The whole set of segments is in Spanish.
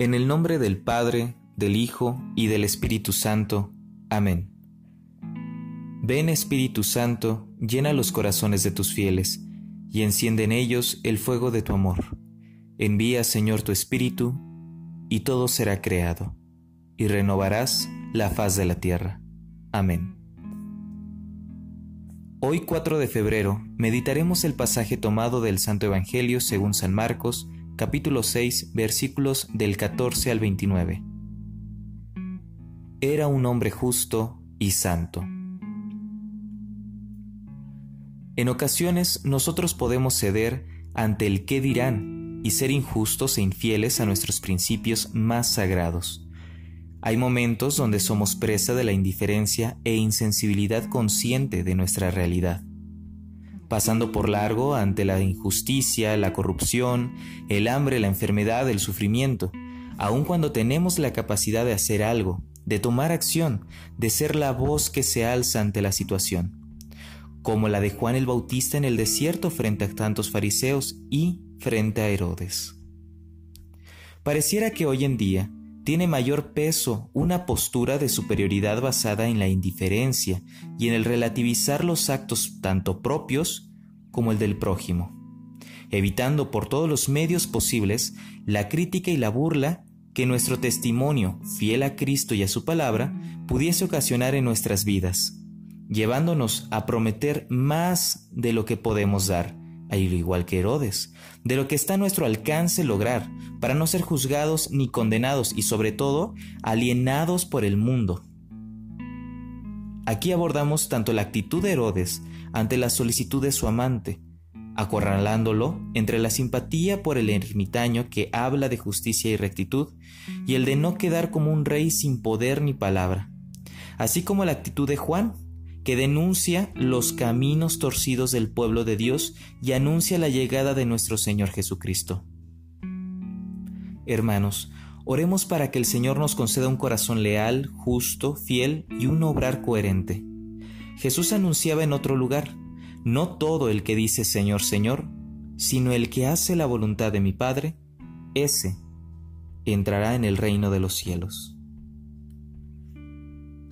En el nombre del Padre, del Hijo y del Espíritu Santo. Amén. Ven Espíritu Santo, llena los corazones de tus fieles, y enciende en ellos el fuego de tu amor. Envía, Señor, tu Espíritu, y todo será creado, y renovarás la faz de la tierra. Amén. Hoy 4 de febrero meditaremos el pasaje tomado del Santo Evangelio según San Marcos, capítulo 6, versículos del 14 al 29. Era un hombre justo y santo. En ocasiones nosotros podemos ceder ante el qué dirán y ser injustos e infieles a nuestros principios más sagrados. Hay momentos donde somos presa de la indiferencia e insensibilidad consciente de nuestra realidad pasando por largo ante la injusticia, la corrupción, el hambre, la enfermedad, el sufrimiento, aun cuando tenemos la capacidad de hacer algo, de tomar acción, de ser la voz que se alza ante la situación, como la de Juan el Bautista en el desierto frente a tantos fariseos y frente a Herodes. Pareciera que hoy en día tiene mayor peso una postura de superioridad basada en la indiferencia y en el relativizar los actos tanto propios como el del prójimo, evitando por todos los medios posibles la crítica y la burla que nuestro testimonio, fiel a Cristo y a su palabra, pudiese ocasionar en nuestras vidas, llevándonos a prometer más de lo que podemos dar, al igual que Herodes, de lo que está a nuestro alcance lograr, para no ser juzgados ni condenados y sobre todo alienados por el mundo. Aquí abordamos tanto la actitud de Herodes ante la solicitud de su amante, acorralándolo entre la simpatía por el ermitaño que habla de justicia y rectitud, y el de no quedar como un rey sin poder ni palabra, así como la actitud de Juan, que denuncia los caminos torcidos del pueblo de Dios y anuncia la llegada de nuestro Señor Jesucristo. Hermanos, oremos para que el Señor nos conceda un corazón leal, justo, fiel y un obrar coherente. Jesús anunciaba en otro lugar, no todo el que dice Señor, Señor, sino el que hace la voluntad de mi Padre, ese entrará en el reino de los cielos.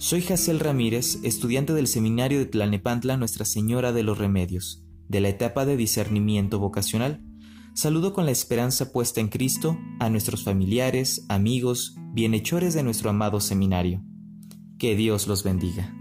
Soy Jacel Ramírez, estudiante del Seminario de Tlalnepantla Nuestra Señora de los Remedios, de la etapa de discernimiento vocacional. Saludo con la esperanza puesta en Cristo a nuestros familiares, amigos, bienhechores de nuestro amado seminario. Que Dios los bendiga.